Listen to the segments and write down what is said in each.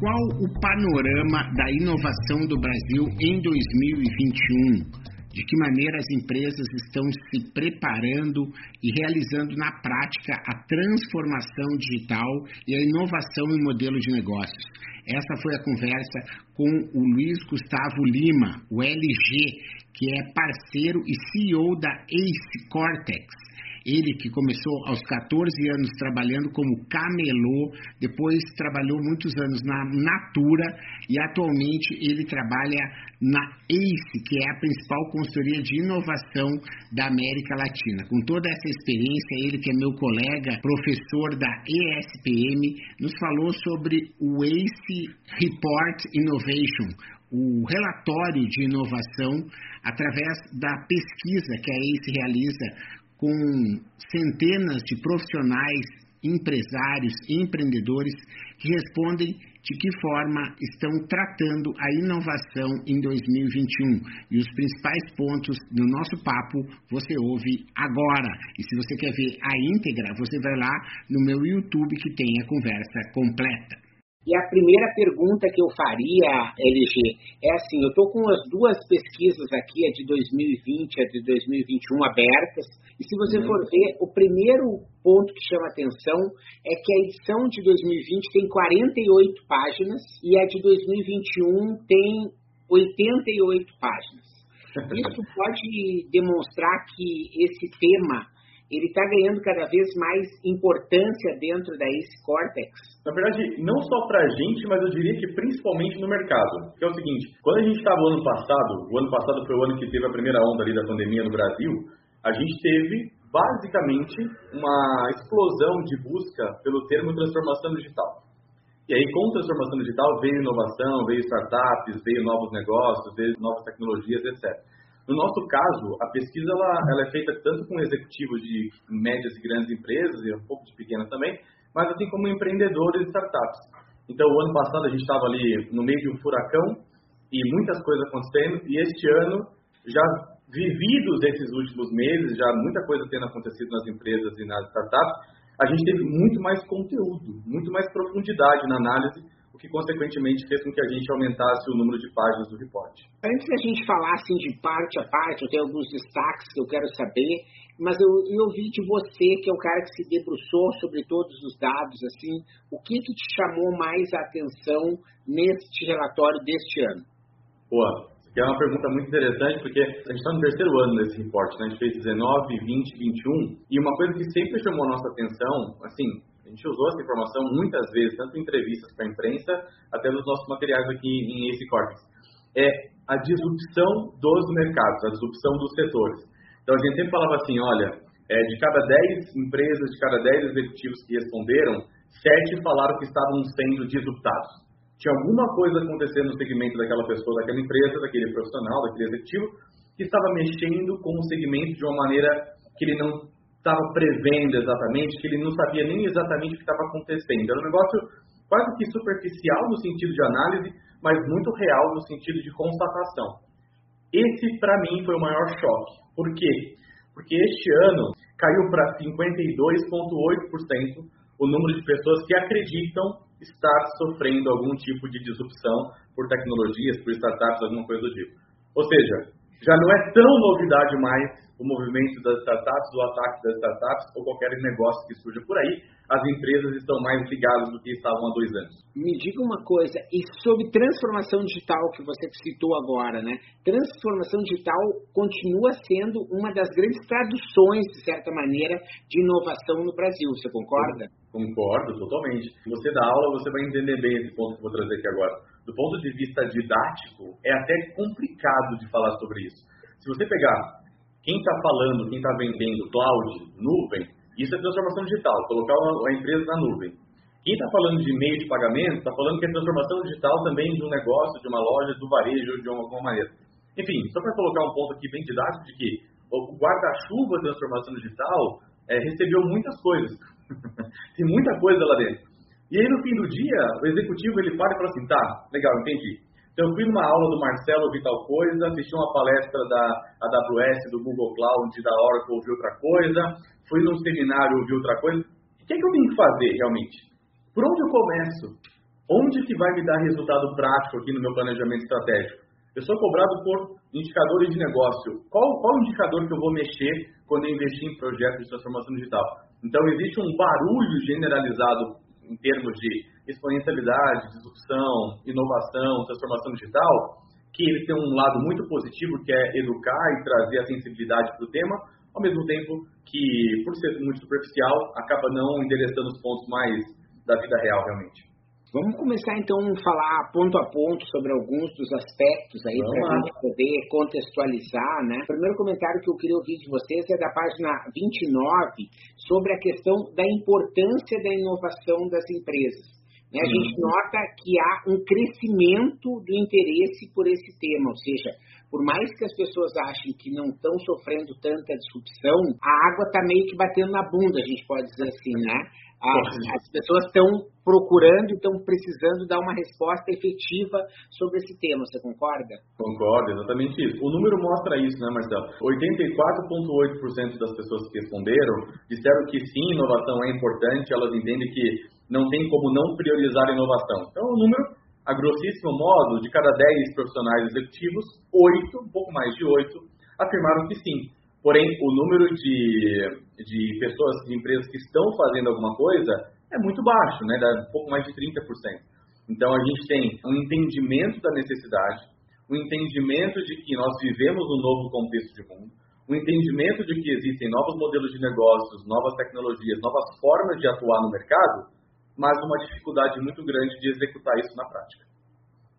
Qual o panorama da inovação do Brasil em 2021? De que maneira as empresas estão se preparando e realizando na prática a transformação digital e a inovação em modelo de negócios? Essa foi a conversa com o Luiz Gustavo Lima, o LG, que é parceiro e CEO da Ace Cortex. Ele que começou aos 14 anos trabalhando como camelô, depois trabalhou muitos anos na Natura e atualmente ele trabalha na ACE, que é a principal consultoria de inovação da América Latina. Com toda essa experiência, ele que é meu colega, professor da ESPM, nos falou sobre o ACE Report Innovation, o relatório de inovação através da pesquisa que a ACE realiza com centenas de profissionais, empresários, empreendedores que respondem de que forma estão tratando a inovação em 2021. E os principais pontos do nosso papo você ouve agora. E se você quer ver a íntegra, você vai lá no meu YouTube que tem a conversa completa. E a primeira pergunta que eu faria, LG, é assim, eu estou com as duas pesquisas aqui, a de 2020 e a de 2021 abertas, e se você for ver, o primeiro ponto que chama atenção é que a edição de 2020 tem 48 páginas e a de 2021 tem 88 páginas. Isso pode demonstrar que esse tema ele está ganhando cada vez mais importância dentro da Ace Cortex. Na verdade, não só para a gente, mas eu diria que principalmente no mercado. Que é o seguinte, quando a gente estava no ano passado, o ano passado foi o ano que teve a primeira onda ali da pandemia no Brasil, a gente teve basicamente uma explosão de busca pelo termo transformação digital. E aí, com transformação digital, veio inovação, veio startups, veio novos negócios, veio novas tecnologias, etc. No nosso caso, a pesquisa ela, ela é feita tanto com executivos de médias e grandes empresas, e um pouco de pequenas também, mas assim como empreendedores e startups. Então, o ano passado a gente estava ali no meio de um furacão e muitas coisas acontecendo, e este ano, já vividos esses últimos meses, já muita coisa tendo acontecido nas empresas e nas startups, a gente teve muito mais conteúdo, muito mais profundidade na análise que consequentemente fez com que a gente aumentasse o número de páginas do report. Antes da gente falar assim de parte a parte, eu tenho alguns destaques que eu quero saber, mas eu, eu ouvi de você, que é o cara que se debruçou sobre todos os dados, assim, o que, que te chamou mais a atenção neste relatório deste ano? Boa, aqui é uma pergunta muito interessante, porque a gente está no terceiro ano desse report, né? a gente fez 19, 20, 21, e uma coisa que sempre chamou a nossa atenção, assim, a gente usou essa informação muitas vezes, tanto em entrevistas para a imprensa, até nos nossos materiais aqui em esse Cortex. É a disrupção dos mercados, a disrupção dos setores. Então a gente sempre falava assim, olha, é, de cada 10 empresas, de cada 10 executivos que responderam, 7 falaram que estavam sendo disruptados. Tinha alguma coisa acontecendo no segmento daquela pessoa, daquela empresa, daquele profissional, daquele executivo, que estava mexendo com o segmento de uma maneira que ele não estava prevendo exatamente, que ele não sabia nem exatamente o que estava acontecendo. Era um negócio quase que superficial no sentido de análise, mas muito real no sentido de constatação. Esse, para mim, foi o maior choque. Por quê? Porque este ano caiu para 52,8% o número de pessoas que acreditam estar sofrendo algum tipo de disrupção por tecnologias, por startups, alguma coisa do tipo. Ou seja, já não é tão novidade mais o movimento das startups, o ataque das startups ou qualquer negócio que surja por aí, as empresas estão mais ligadas do que estavam há dois anos. Me diga uma coisa, e sobre transformação digital que você citou agora, né? Transformação digital continua sendo uma das grandes traduções, de certa maneira, de inovação no Brasil. Você concorda? Concordo, totalmente. Se você dá aula, você vai entender bem esse ponto que eu vou trazer aqui agora. Do ponto de vista didático, é até complicado de falar sobre isso. Se você pegar quem está falando, quem está vendendo cloud, nuvem, isso é transformação digital, colocar a empresa na nuvem. Quem está falando de meio de pagamento está falando que é transformação digital também de um negócio, de uma loja, do varejo, de alguma maneira. Enfim, só para colocar um ponto aqui bem didático de que o guarda-chuva transformação digital é, recebeu muitas coisas. Tem muita coisa lá dentro. E aí, no fim do dia, o executivo ele para e fala assim: tá, legal, entendi. Então, eu fui numa aula do Marcelo, ouvi tal coisa, assisti uma palestra da AWS, do Google Cloud, da Oracle, ouvi outra coisa, fui num seminário, ouvi outra coisa. O que, é que eu tenho que fazer, realmente? Por onde eu começo? Onde que vai me dar resultado prático aqui no meu planejamento estratégico? Eu sou cobrado por indicadores de negócio. Qual, qual indicador que eu vou mexer quando eu investir em projetos de transformação digital? Então, existe um barulho generalizado em termos de exponencialidade, disrupção, inovação, transformação digital, que ele tem um lado muito positivo, que é educar e trazer a sensibilidade para o tema, ao mesmo tempo que, por ser muito superficial, acaba não endereçando os pontos mais da vida real, realmente. Vamos começar então a falar ponto a ponto sobre alguns dos aspectos aí para a gente poder contextualizar, né? O primeiro comentário que eu queria ouvir de vocês é da página 29 sobre a questão da importância da inovação das empresas. Né? A uhum. gente nota que há um crescimento do interesse por esse tema, ou seja, por mais que as pessoas achem que não estão sofrendo tanta disrupção, a água está meio que batendo na bunda, a gente pode dizer assim, né? As, as pessoas estão procurando e estão precisando dar uma resposta efetiva sobre esse tema, você concorda? Concordo, exatamente isso. O número mostra isso, né, Marcelo? 84,8% das pessoas que responderam disseram que sim, inovação é importante, elas entendem que não tem como não priorizar a inovação. Então, o número, a grossíssimo modo, de cada 10 profissionais executivos, 8, um pouco mais de 8, afirmaram que sim. Porém, o número de de pessoas, de empresas que estão fazendo alguma coisa é muito baixo, né? Dá um pouco mais de 30%. Então, a gente tem um entendimento da necessidade, um entendimento de que nós vivemos um novo contexto de mundo, um entendimento de que existem novos modelos de negócios, novas tecnologias, novas formas de atuar no mercado, mas uma dificuldade muito grande de executar isso na prática.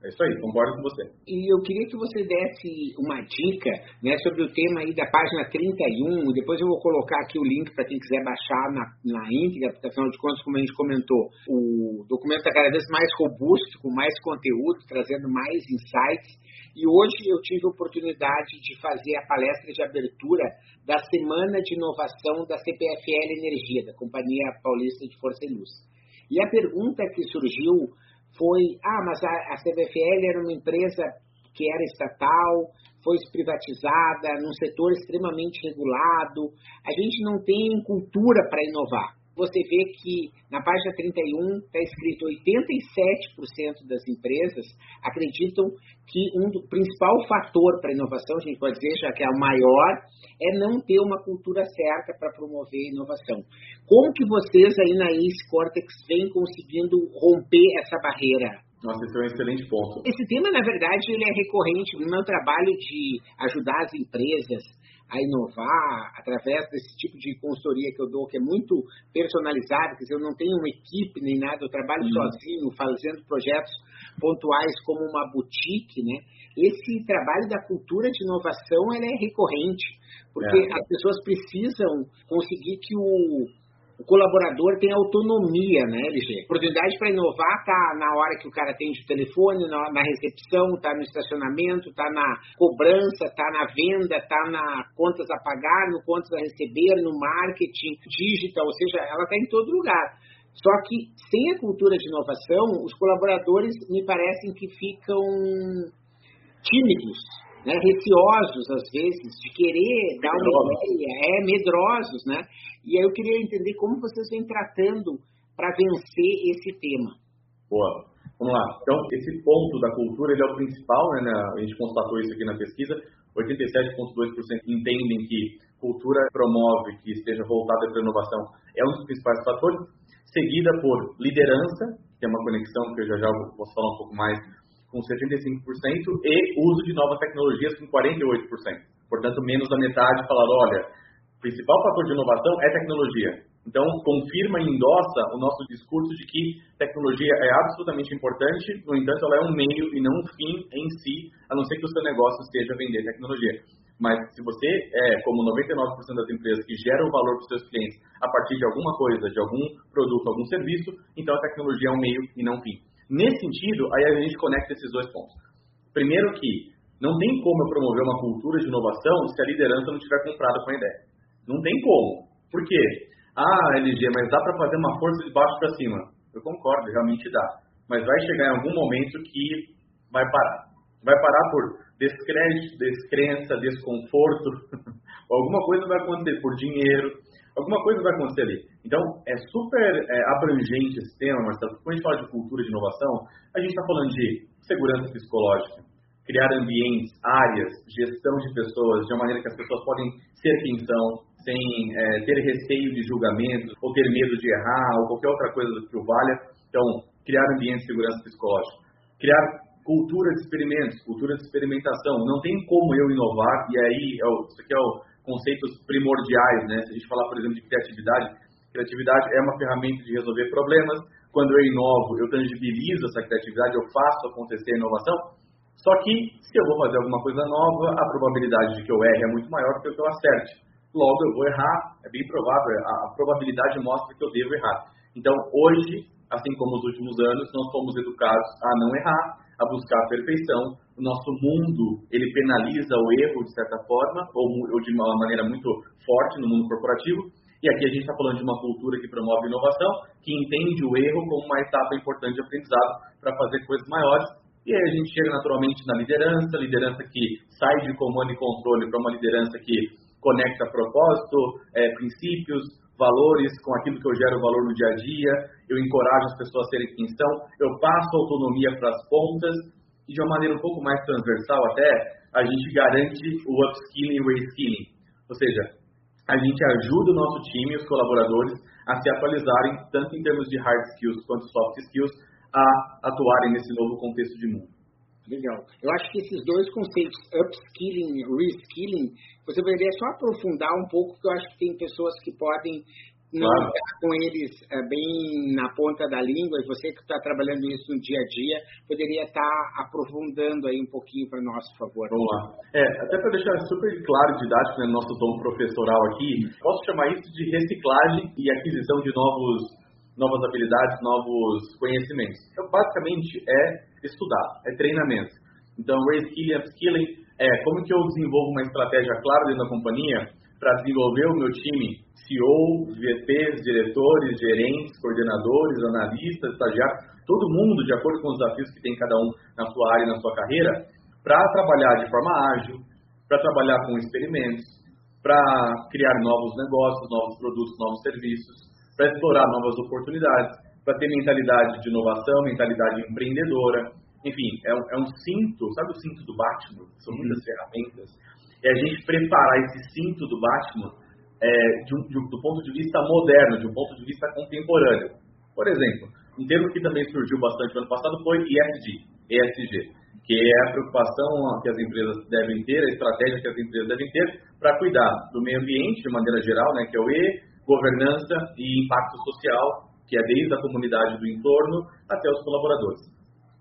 É isso aí, concordo com você. E eu queria que você desse uma dica né, sobre o tema aí da página 31, e depois eu vou colocar aqui o link para quem quiser baixar na, na íntegra, porque afinal de contas, como a gente comentou, o documento está cada vez mais robusto, com mais conteúdo, trazendo mais insights. E hoje eu tive a oportunidade de fazer a palestra de abertura da Semana de Inovação da CPFL Energia, da Companhia Paulista de Força e Luz. E a pergunta que surgiu foi, ah, mas a, a CBFL era uma empresa que era estatal, foi privatizada, num setor extremamente regulado. A gente não tem cultura para inovar você vê que na página 31 está escrito 87% das empresas acreditam que um do principal fator para a inovação, a gente pode dizer, já que é o maior, é não ter uma cultura certa para promover inovação. Como que vocês aí na Ace Cortex vêm conseguindo romper essa barreira? Nossa, esse é um excelente ponto. Esse tema, na verdade, ele é recorrente no meu trabalho de ajudar as empresas a inovar através desse tipo de consultoria que eu dou, que é muito personalizado, quer dizer, eu não tenho uma equipe nem nada, eu trabalho uhum. sozinho, fazendo projetos pontuais como uma boutique, né? Esse trabalho da cultura de inovação, ela é recorrente, porque é. as pessoas precisam conseguir que o o colaborador tem autonomia, né, LG? Oportunidade para inovar tá na hora que o cara atende o telefone, na, na recepção, tá no estacionamento, tá na cobrança, tá na venda, tá na contas a pagar, no contas a receber, no marketing digital, ou seja, ela está em todo lugar. Só que sem a cultura de inovação, os colaboradores me parecem que ficam tímidos, né, receosos às vezes de querer dar uma ideia, é medrosos, né? E aí eu queria entender como vocês vêm tratando para vencer esse tema. Boa. Vamos lá. Então, esse ponto da cultura ele é o principal, né? A gente constatou isso aqui na pesquisa. 87,2% entendem que cultura promove que esteja voltada para a inovação é um dos principais fatores, seguida por liderança, que é uma conexão que eu já já vou falar um pouco mais, com 75% e uso de novas tecnologias com 48%. Portanto, menos da metade falaram, olha, principal fator de inovação é tecnologia. Então, confirma e endossa o nosso discurso de que tecnologia é absolutamente importante, no entanto, ela é um meio e não um fim em si, a não ser que o seu negócio esteja vender tecnologia. Mas se você é como 99% das empresas que geram valor para os seus clientes a partir de alguma coisa, de algum produto, algum serviço, então a tecnologia é um meio e não um fim. Nesse sentido, aí a gente conecta esses dois pontos. Primeiro que não tem como eu promover uma cultura de inovação se a liderança não estiver comprada com a ideia. Não tem como. Por quê? Ah, LG, mas dá para fazer uma força de baixo para cima. Eu concordo, realmente dá. Mas vai chegar em algum momento que vai parar. Vai parar por descrédito, descrença, desconforto, alguma coisa vai acontecer por dinheiro, alguma coisa vai acontecer ali. Então, é super é, abrangente esse tema, Marcelo, quando a gente fala de cultura de inovação, a gente está falando de segurança psicológica, criar ambientes, áreas, gestão de pessoas, de uma maneira que as pessoas podem ser quem são, sem é, ter receio de julgamento, ou ter medo de errar, ou qualquer outra coisa que o valha. Então, criar ambientes de segurança psicológica. Criar cultura de experimentos, cultura de experimentação. Não tem como eu inovar, e aí, é o, isso aqui é o conceitos primordiais, né? Se a gente falar, por exemplo, de criatividade, criatividade é uma ferramenta de resolver problemas. Quando eu inovo, eu tangibilizo essa criatividade, eu faço acontecer a inovação. Só que, se eu vou fazer alguma coisa nova, a probabilidade de que eu erre é muito maior do que eu acerte. Logo, eu vou errar, é bem provável, a, probabilidade mostra que eu devo errar. Então, hoje, assim como nos últimos anos, nós fomos educados a não errar, a buscar a perfeição. Nosso mundo, ele penaliza o erro, de certa forma, ou, ou de uma maneira muito forte no mundo corporativo. E aqui a gente está falando de uma cultura que promove inovação, que entende o erro como uma etapa importante de aprendizado para fazer coisas maiores. E aí a gente chega naturalmente na liderança, liderança que sai de comando e controle para uma liderança que conecta propósito, é, princípios, valores com aquilo que eu gero valor no dia a dia, eu encorajo as pessoas a serem quem são, eu passo autonomia para as pontas de uma maneira um pouco mais transversal até, a gente garante o upskilling e o reskilling. Ou seja, a gente ajuda o nosso time, os colaboradores, a se atualizarem, tanto em termos de hard skills quanto soft skills, a atuarem nesse novo contexto de mundo. Legal. Eu acho que esses dois conceitos, upskilling e reskilling, você poderia só aprofundar um pouco, porque eu acho que tem pessoas que podem não estar com eles é, bem na ponta da língua, e você que está trabalhando isso no dia a dia, poderia estar aprofundando aí um pouquinho para nós, por favor. Vamos lá. É, até para deixar super claro didático né, nosso tom professoral aqui, posso chamar isso de reciclagem e aquisição de novos novas habilidades, novos conhecimentos. Então, basicamente, é estudar, é treinamento. Então, reskilling, upskilling é como que eu desenvolvo uma estratégia clara dentro da companhia para desenvolver o meu time, CEO, VPs, diretores, gerentes, coordenadores, analistas, estagiários, todo mundo de acordo com os desafios que tem cada um na sua área, na sua carreira, para trabalhar de forma ágil, para trabalhar com experimentos, para criar novos negócios, novos produtos, novos serviços, para explorar novas oportunidades, para ter mentalidade de inovação, mentalidade empreendedora. Enfim, é um, é um cinto, sabe o cinto do Batman? São muitas uhum. ferramentas. É a gente preparar esse cinto do Batman é, de um, de, do ponto de vista moderno, de um ponto de vista contemporâneo. Por exemplo, um termo que também surgiu bastante no ano passado foi ESG, ESG, que é a preocupação que as empresas devem ter, a estratégia que as empresas devem ter para cuidar do meio ambiente de maneira geral, né, que é o E, governança e impacto social, que é desde a comunidade do entorno até os colaboradores.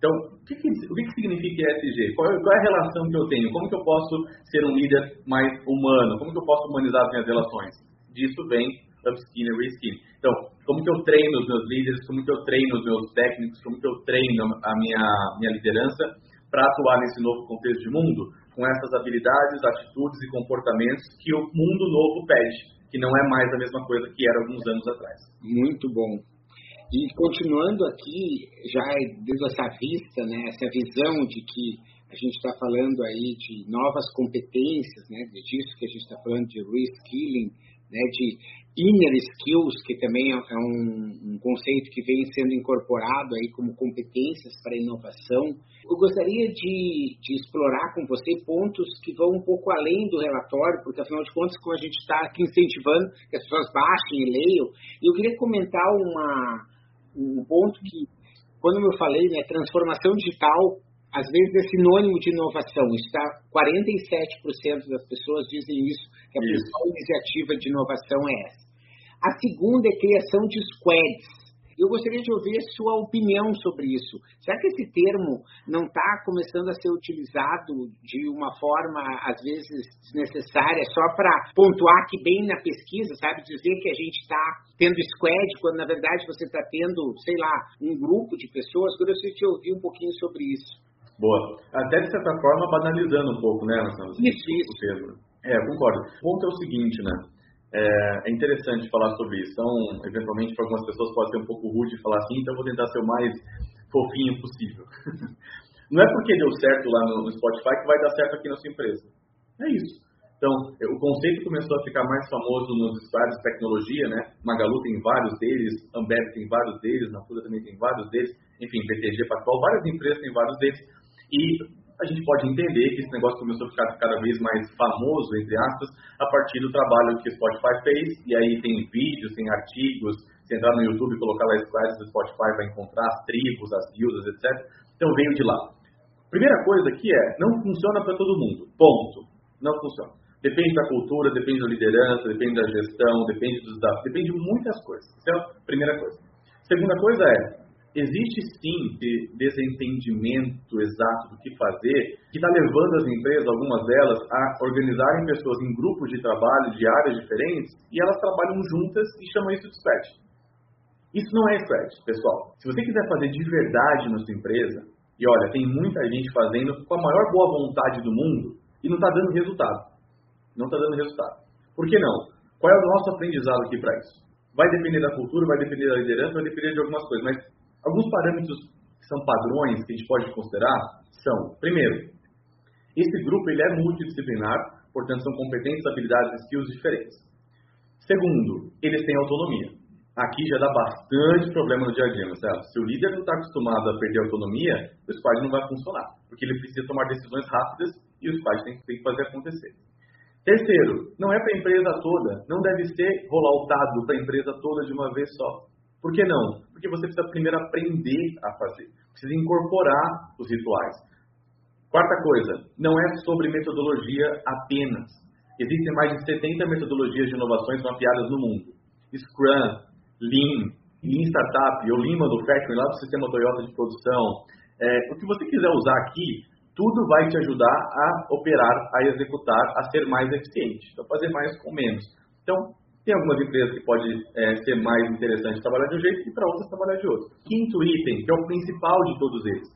Então, o que, que, o que, que significa ESG? Qual, qual, é a relação que eu tenho? Como que eu posso ser um líder mais humano? Como que eu posso humanizar as minhas relações? Disso vem upskilling e reskilling. Então, como que eu treino os meus líderes? Como que eu treino os meus técnicos? Como que eu treino a minha, minha liderança para atuar nesse novo contexto de mundo? Com essas habilidades, atitudes e comportamentos que o mundo novo pede que não é mais a mesma coisa que era alguns anos atrás. Muito bom. E continuando aqui, já dando essa vista, né, essa visão de que a gente está falando aí de novas competências, né, disso que a gente está falando de reskilling, né, de inner skills, que também é um, um, conceito que vem sendo incorporado aí como competências para inovação. Eu gostaria de, de, explorar com você pontos que vão um pouco além do relatório, porque afinal de contas, como a gente está aqui incentivando que as pessoas baixem e leiam, eu queria comentar uma, um ponto que, quando eu falei, né, transformação digital às vezes é sinônimo de inovação. Está 47% das pessoas dizem isso, que a principal iniciativa de inovação é essa. A segunda é criação de squads. Eu gostaria de ouvir sua opinião sobre isso. Será que esse termo não está começando a ser utilizado de uma forma, às vezes, desnecessária, só para pontuar que bem na pesquisa, sabe? Dizer que a gente está tendo squad, quando na verdade você está tendo, sei lá, um grupo de pessoas. Eu gostaria de ouvir um pouquinho sobre isso. Boa. Até de certa forma banalizando um pouco, né, Marcelo? Isso, isso. É, concordo. O ponto é o seguinte, né? É, é, interessante falar sobre isso. Então, eventualmente, para algumas pessoas pode ser um pouco rude falar assim, então eu vou tentar ser o mais fofinho possível. Não é porque deu certo lá no, Spotify que vai dar certo aqui na sua empresa. É isso. Então, o conceito começou a ficar mais famoso nos estados de tecnologia, né? Magalu tem vários deles, Ambev tem vários deles, Natura também tem vários deles, enfim, BTG Pactual, várias empresas têm vários deles. E a gente pode entender que esse negócio começou a ficar cada vez mais famoso, entre aspas, a partir do trabalho que o Spotify fez, e aí tem vídeos, tem artigos, se entrar no YouTube e colocar lá slides do Spotify, vai encontrar as tribos, as guildas, etc. Então veio de lá. Primeira coisa aqui é, não funciona para todo mundo, ponto. Não funciona. Depende da cultura, depende da liderança, depende da gestão, depende dos dados, depende de muitas coisas. A primeira coisa. Segunda coisa é, Existe sim desentendimento exato do que fazer, que está levando as empresas, algumas delas, a organizarem pessoas em grupos de trabalho de áreas diferentes e elas trabalham juntas e chamam isso de squad. Isso não é squad, pessoal. Se você quiser fazer de verdade na sua empresa, e olha, tem muita gente fazendo com a maior boa vontade do mundo e não está dando resultado. Não está dando resultado. Por que não? Qual é o nosso aprendizado aqui para isso? Vai depender da cultura, vai depender da liderança, vai depender de algumas coisas, mas Alguns parâmetros que são padrões que a gente pode considerar são, primeiro, esse grupo ele é multidisciplinar, portanto são competências, habilidades e skills diferentes. Segundo, eles têm autonomia. Aqui já dá bastante problema no dia a dia, certo? Se o líder não está acostumado a perder autonomia, o squad não vai funcionar, porque ele precisa tomar decisões rápidas e o squad tem, tem que fazer acontecer. Terceiro, não é para a empresa toda, não deve ser rolar o dado para a empresa toda de uma vez só. Por que não? Porque você precisa primeiro aprender a fazer, precisa incorporar os rituais. Quarta coisa, não é sobre metodologia apenas. Existem mais de 70 metodologias de inovações mapeadas no mundo. Scrum, Lean, Lean Startup, ou Lean Manufacturing, lá do sistema Toyota de produção. É, o que você quiser usar aqui, tudo vai te ajudar a operar, a executar, a ser mais eficiente. Então, fazer mais com menos. Então, tem algumas empresas que pode é, ser mais interessante trabalhar de um jeito e para outras trabalhar de outro. Quinto item, que é o principal de todos eles.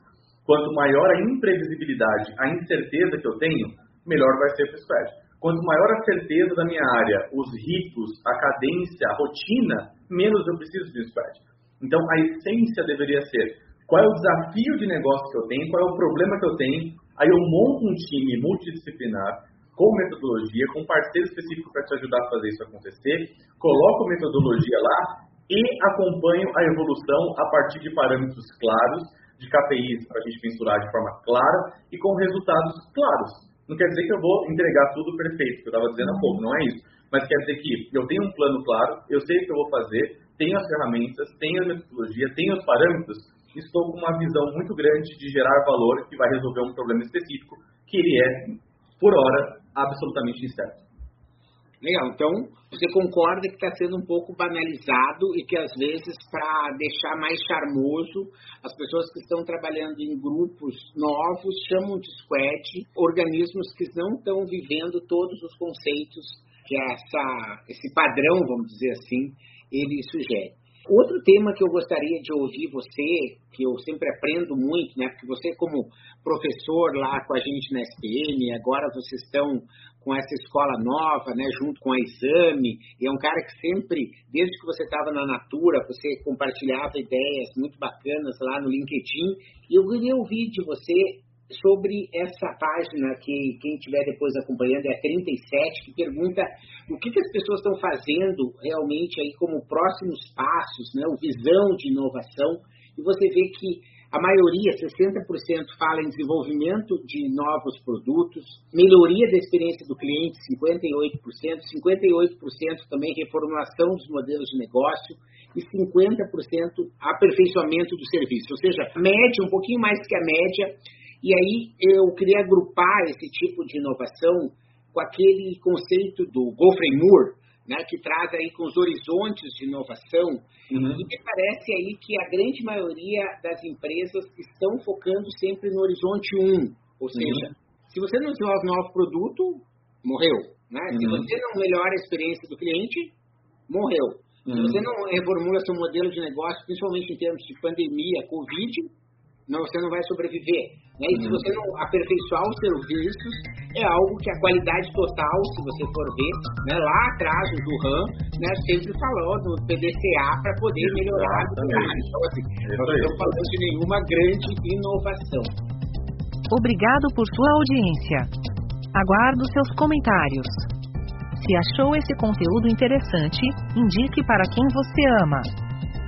Quanto maior a imprevisibilidade, a incerteza que eu tenho, melhor vai ser para o spread. Quanto maior a certeza da minha área, os ritos, a cadência, a rotina, menos eu preciso de um spread. Então, a essência deveria ser qual é o desafio de negócio que eu tenho, qual é o problema que eu tenho, aí eu monto um time multidisciplinar, com metodologia, com parceiro específico para te ajudar a fazer isso acontecer, coloco metodologia lá e acompanho a evolução a partir de parâmetros claros, de KPIs para a gente mensurar de forma clara e com resultados claros. Não quer dizer que eu vou entregar tudo perfeito, que eu estava dizendo há pouco, não é isso. Mas quer dizer que eu tenho um plano claro, eu sei o que eu vou fazer, tenho as ferramentas, tenho a metodologia, tenho os parâmetros, estou com uma visão muito grande de gerar valor que vai resolver um problema específico, que ele é, por hora, absolutamente incerto. Legal, então você concorda que está sendo um pouco banalizado e que às vezes para deixar mais charmoso as pessoas que estão trabalhando em grupos novos chamam de squad organismos que não estão vivendo todos os conceitos que essa, esse padrão, vamos dizer assim, ele sugere. Outro tema que eu gostaria de ouvir você, que eu sempre aprendo muito, né? Porque você como professor lá com a gente na SPM, agora vocês estão com essa escola nova, né, junto com a Exame, e é um cara que sempre, desde que você estava na Natura, você compartilhava ideias muito bacanas lá no LinkedIn, e eu queria ouvir de você sobre essa página que quem estiver depois acompanhando é a 37, que pergunta o que, que as pessoas estão fazendo realmente aí como próximos passos, né, o visão de inovação, e você vê que a maioria, 60%, fala em desenvolvimento de novos produtos, melhoria da experiência do cliente, 58%, 58% também reformulação dos modelos de negócio e 50% aperfeiçoamento do serviço. Ou seja, média, um pouquinho mais que a média, e aí eu queria agrupar esse tipo de inovação com aquele conceito do Geoffrey Moore, né, que traz aí com os horizontes de inovação, uhum. e me parece aí que a grande maioria das empresas estão focando sempre no horizonte 1, ou seja, uhum. se você não desenvolve novo produto, morreu. Né? Uhum. Se você não melhora a experiência do cliente, morreu. Se uhum. você não reformula seu modelo de negócio, principalmente em termos de pandemia, Covid, não, você não vai sobreviver. Né? E se uhum. você não aperfeiçoar os serviços, é algo que a qualidade total, se você for ver, né, lá atrás o Duran né, sempre falou do PDCA para poder melhorar. Então, assim, nós não estamos falando de nenhuma grande inovação. Obrigado por sua audiência. Aguardo seus comentários. Se achou esse conteúdo interessante, indique para quem você ama.